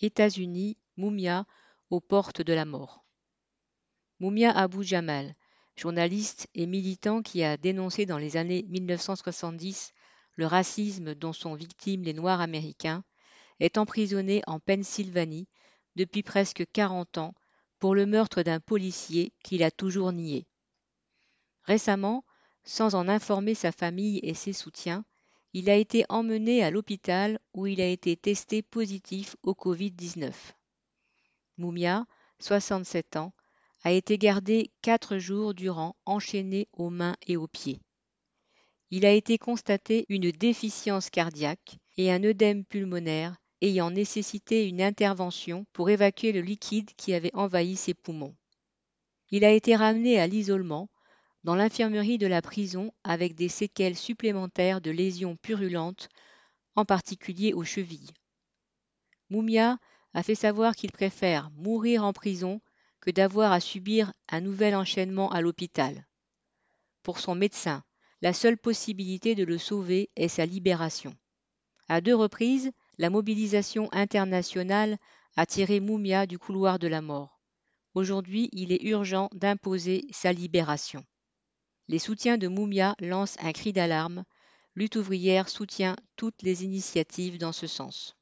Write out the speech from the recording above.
États-Unis, Moumia aux portes de la mort. Moumia Abou Jamal, journaliste et militant qui a dénoncé dans les années 1970 le racisme dont sont victimes les Noirs américains, est emprisonné en Pennsylvanie depuis presque 40 ans pour le meurtre d'un policier qu'il a toujours nié. Récemment, sans en informer sa famille et ses soutiens, il a été emmené à l'hôpital où il a été testé positif au Covid-19. Moumia, 67 ans, a été gardé quatre jours durant enchaîné aux mains et aux pieds. Il a été constaté une déficience cardiaque et un œdème pulmonaire ayant nécessité une intervention pour évacuer le liquide qui avait envahi ses poumons. Il a été ramené à l'isolement dans l'infirmerie de la prison avec des séquelles supplémentaires de lésions purulentes, en particulier aux chevilles. Moumia a fait savoir qu'il préfère mourir en prison que d'avoir à subir un nouvel enchaînement à l'hôpital. Pour son médecin, la seule possibilité de le sauver est sa libération. À deux reprises, la mobilisation internationale a tiré Moumia du couloir de la mort. Aujourd'hui, il est urgent d'imposer sa libération. Les soutiens de Moumia lancent un cri d'alarme. Lutte ouvrière soutient toutes les initiatives dans ce sens.